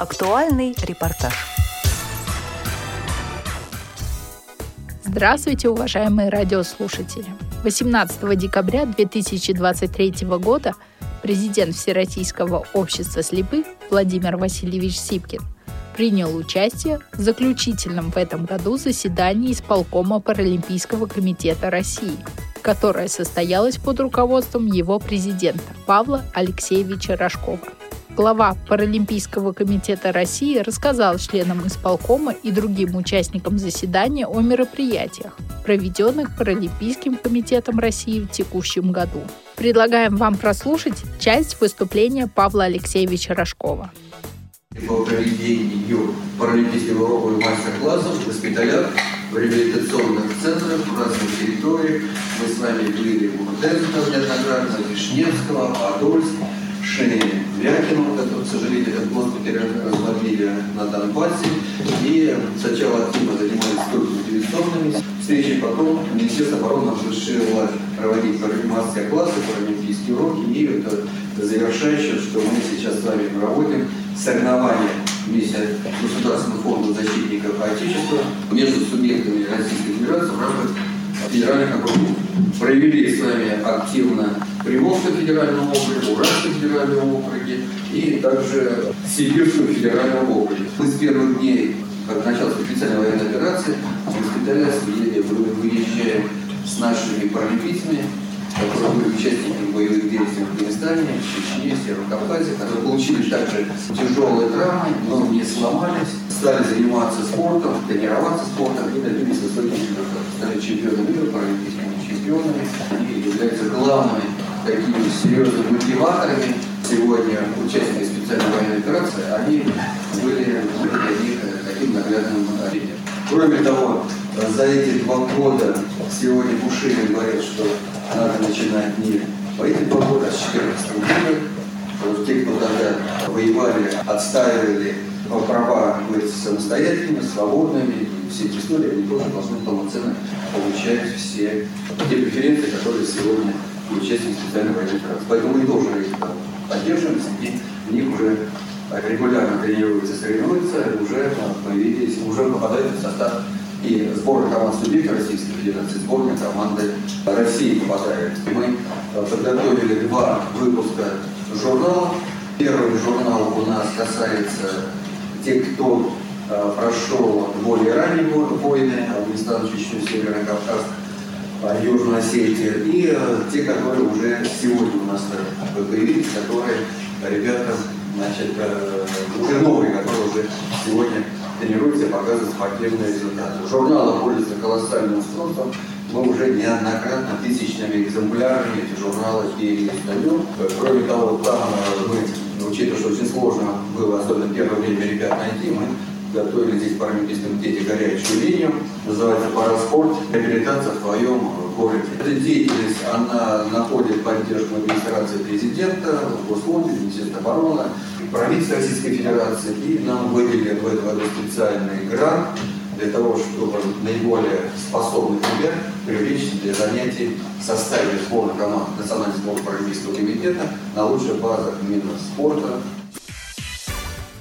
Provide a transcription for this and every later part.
Актуальный репортаж. Здравствуйте, уважаемые радиослушатели! 18 декабря 2023 года президент Всероссийского общества слепых Владимир Васильевич Сипкин принял участие в заключительном в этом году заседании исполкома Паралимпийского комитета России, которое состоялось под руководством его президента Павла Алексеевича Рожкова. Глава Паралимпийского комитета России рассказал членам исполкома и другим участникам заседания о мероприятиях, проведенных Паралимпийским комитетом России в текущем году. Предлагаем вам прослушать часть выступления Павла Алексеевича Рожкова. По проведению паралимпийских уроков и мастер-классов в госпиталях, в реабилитационных центрах, в разных территориях. Мы с вами были в Урденского неоднократно, Вишневского, Подольска, Шеи Вякину, который, к сожалению, этот госпиталь разводили на Донбассе. И сначала активно занимались только мотивационными встречами, потом Министерство обороны решило проводить мастер-классы, паралимпийские уроки. И это завершающее, что мы сейчас с вами проводим соревнования вместе Государственного фонда защитников Отечества между субъектами Российской Федерации в рамках федеральных округов. Провели с вами активно Приволжском федеральном округе, Уральском федеральном округе и также Сибирском федеральном округе. Мы с первых дней, как началась специальной военной операции, в госпиталя выезжаем с нашими паралимпийцами, которые были участниками боевых действий в Афганистане, в Чечне, Северо-Кавказе, которые получили также тяжелые травмы, но не сломались, стали заниматься спортом, тренироваться спортом и добились высоких результатов. Стали чемпионами мира, паралимпийскими чемпионами. Они являются главными такими серьезными мотиваторами. Сегодня участники специальной военной операции, они были для них таким наглядным примером. Кроме того, за эти два года сегодня Бушили говорят, что надо начинать не по этим два года, а с 14 года. Вот те, кто тогда воевали, отстаивали права быть самостоятельными, свободными, и все эти истории, они тоже должны полноценно получать все те преференции, которые сегодня участники специальной военной операции. Поэтому мы тоже их поддерживаем, среди них уже регулярно тренируются, соревнуются, уже появились, уже попадают в состав и сборная команд субъекта Российской Федерации, сборная команды России попадает. И мы подготовили два выпуска журнала. Первый журнал у нас касается тех, кто э, прошел более ранние войны, Афганистан, Чечню, Северный Кавказ, э, Южную Осетию, и э, те, которые уже сегодня у нас появились, которые ребята, значит, уже новые, которые уже сегодня тренируются и показывают спортивные результаты. Журналы пользуются колоссальным спросом. Мы уже неоднократно тысячными экземплярами эти журналы переиздаем. Кроме того, там мы, учитывая, что очень сложно было, особенно первое время ребят найти, мы готовили здесь в Паралимпийском комитете горячую линию, называется «Параспорт. Реабилитация в твоем городе». Эта деятельность, она находит поддержку администрации президента, Госфонда, Министерства обороны, правительства Российской Федерации, и нам выделили в этом году специальный грант для того, чтобы наиболее способных ребят привлечь для занятий в составе сборной команд Национального сборной Паралимпийского комитета на лучших базах спорта,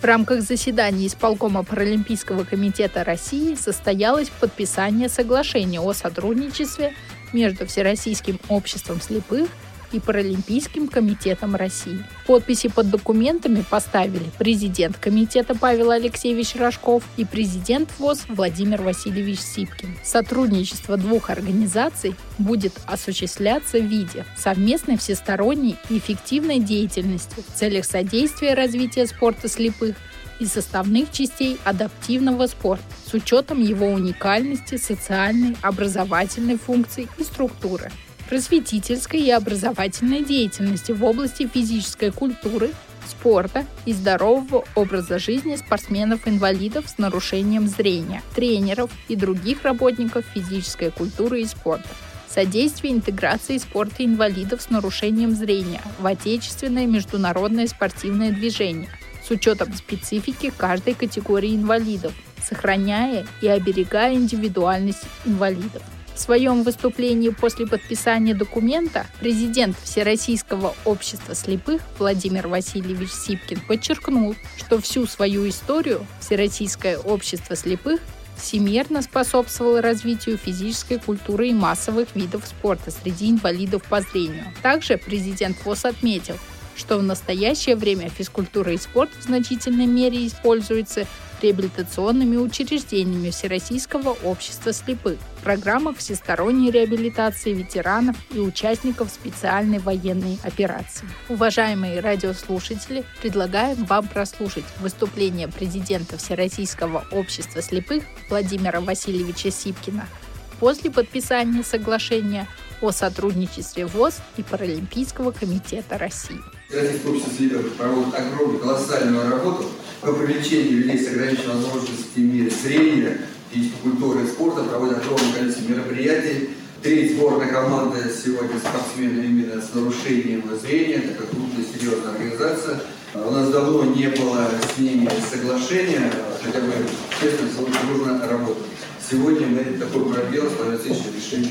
в рамках заседания исполкома Паралимпийского комитета России состоялось подписание соглашения о сотрудничестве между Всероссийским обществом слепых и Паралимпийским комитетом России. Подписи под документами поставили президент комитета Павел Алексеевич Рожков и президент ВОЗ Владимир Васильевич Сипкин. Сотрудничество двух организаций будет осуществляться в виде совместной всесторонней и эффективной деятельности в целях содействия развития спорта слепых и составных частей адаптивного спорта с учетом его уникальности, социальной, образовательной функции и структуры просветительской и образовательной деятельности в области физической культуры, спорта и здорового образа жизни спортсменов-инвалидов с нарушением зрения, тренеров и других работников физической культуры и спорта. Содействие интеграции спорта инвалидов с нарушением зрения в отечественное международное спортивное движение с учетом специфики каждой категории инвалидов, сохраняя и оберегая индивидуальность инвалидов В своем выступлении после подписания документа президент Всероссийского общества слепых Владимир Васильевич Сипкин подчеркнул, что всю свою историю Всероссийское общество слепых всемерно способствовало развитию физической культуры и массовых видов спорта среди инвалидов по зрению. Также президент ВОЗ отметил, что в настоящее время физкультура и спорт в значительной мере используются реабилитационными учреждениями Всероссийского общества слепых, программа всесторонней реабилитации ветеранов и участников специальной военной операции. Уважаемые радиослушатели, предлагаем вам прослушать выступление президента Всероссийского общества слепых Владимира Васильевича Сипкина после подписания соглашения о сотрудничестве ВОЗ и Паралимпийского комитета России. Российское общество слепых проводит огромную, колоссальную работу по привлечению людей с ограниченными возможностями зрения, физической культуры и спорта, проводит огромное количество мероприятий. Три сборная команды сегодня спортсмены именно с нарушением зрения, такая крупная, серьезная организация. У нас давно не было с ними соглашения, хотя бы честно, нужно работать. Сегодня мы такой пробел с Алексеевичем решили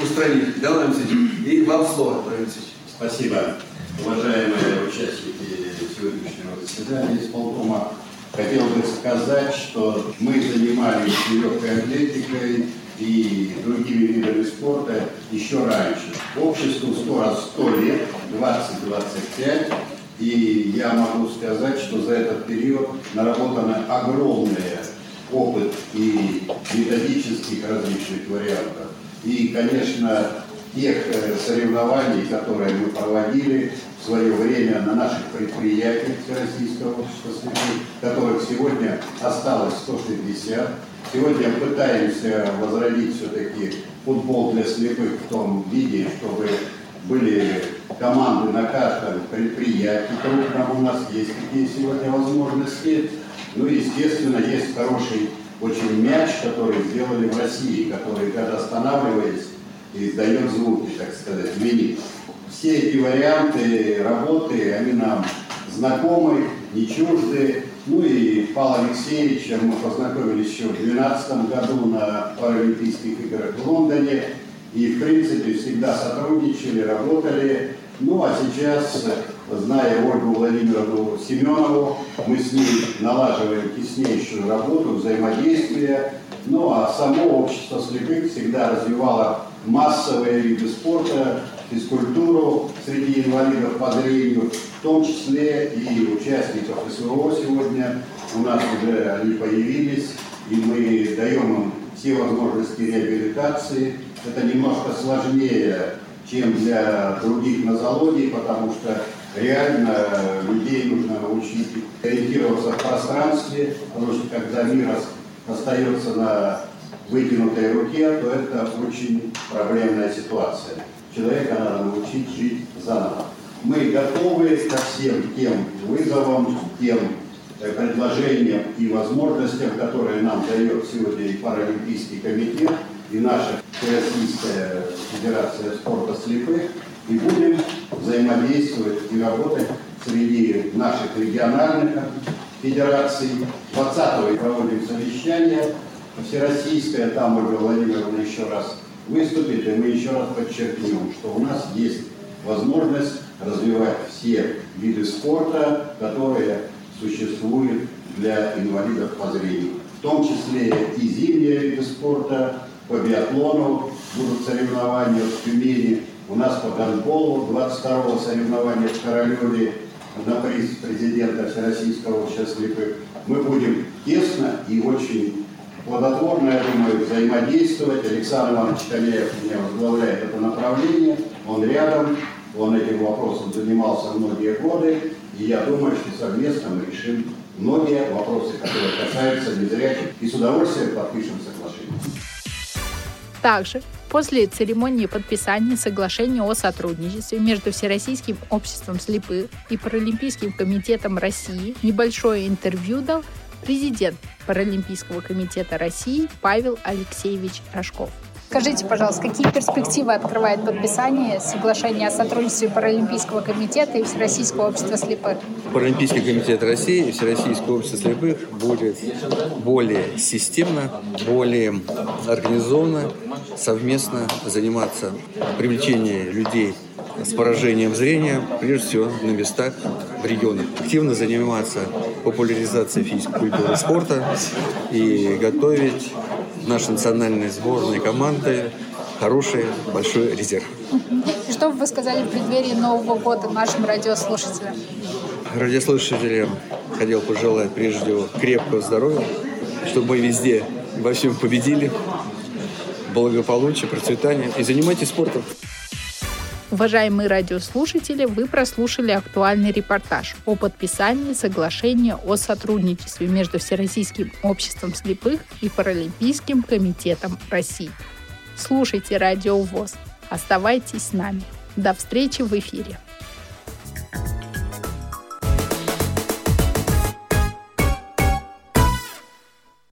устранить. Да, Владимир Алексеевич? И вам слово, Владимир Алексеевич. Спасибо. Уважаемые участники сегодняшнего заседания исполкома, хотел бы сказать, что мы занимались легкой атлетикой и другими видами спорта еще раньше. Обществу скоро 100 лет, 20-25, и я могу сказать, что за этот период наработано огромный опыт и методических различных вариантов. И, конечно, тех э, соревнований, которые мы проводили в свое время на наших предприятиях Всероссийского общества слепых, которых сегодня осталось 160. Сегодня пытаемся возродить все-таки футбол для слепых в том виде, чтобы были команды на каждом предприятии крупном. У нас есть такие сегодня возможности. Ну, естественно, есть хороший очень мяч, который сделали в России, который, когда останавливаясь, издает звуки, так сказать, звенит. Все эти варианты работы, они нам знакомы, не чужды. Ну и Павел Алексеевичем мы познакомились еще в 2012 году на Паралимпийских играх в Лондоне. И, в принципе, всегда сотрудничали, работали. Ну, а сейчас, зная Ольгу Владимировну Семенову, мы с ней налаживаем теснейшую работу, взаимодействие. Ну, а само общество слепых всегда развивало массовые виды спорта, физкультуру среди инвалидов по зрению, в том числе и участников СВО сегодня. У нас уже они появились, и мы даем им все возможности реабилитации. Это немножко сложнее, чем для других нозологий, потому что реально людей нужно научить ориентироваться в пространстве, потому что когда мир остается на вытянутой руке, то это очень проблемная ситуация. Человека надо научить жить заново. Мы готовы ко всем тем вызовам, тем э, предложениям и возможностям, которые нам дает сегодня и Паралимпийский комитет, и наша Российская Федерация спорта слепых, и будем взаимодействовать и работать среди наших региональных федераций. 20-го проводим совещание всероссийская, там Ольга Владимировна еще раз выступит, и мы еще раз подчеркнем, что у нас есть возможность развивать все виды спорта, которые существуют для инвалидов по зрению. В том числе и зимние виды спорта, по биатлону будут соревнования в Тюмени. У нас по гандболу 22-го соревнования в Королеве на приз президента Всероссийского общества слепых. Мы будем тесно и очень плодотворно, я думаю, взаимодействовать. Александр Иванович Каляев меня возглавляет это направление, он рядом, он этим вопросом занимался многие годы, и я думаю, что совместно мы решим многие вопросы, которые касаются незрячих, и с удовольствием подпишем соглашение. Также после церемонии подписания соглашения о сотрудничестве между Всероссийским обществом слепых и Паралимпийским комитетом России небольшое интервью дал президент Паралимпийского комитета России Павел Алексеевич Рожков. Скажите, пожалуйста, какие перспективы открывает подписание соглашения о сотрудничестве Паралимпийского комитета и Всероссийского общества слепых? Паралимпийский комитет России и Всероссийское общество слепых будет более системно, более организованно совместно заниматься привлечением людей с поражением зрения, прежде всего на местах в регионах. Активно заниматься популяризацией физической культуры и спорта и готовить наши национальные сборные команды хороший большой резерв. Что бы вы сказали в преддверии Нового года нашим радиослушателям? Радиослушателям хотел пожелать прежде всего крепкого здоровья, чтобы мы везде во всем победили, благополучия, процветания и занимайтесь спортом. Уважаемые радиослушатели, вы прослушали актуальный репортаж о подписании соглашения о сотрудничестве между Всероссийским обществом слепых и Паралимпийским комитетом России. Слушайте Радио ВОЗ. Оставайтесь с нами. До встречи в эфире.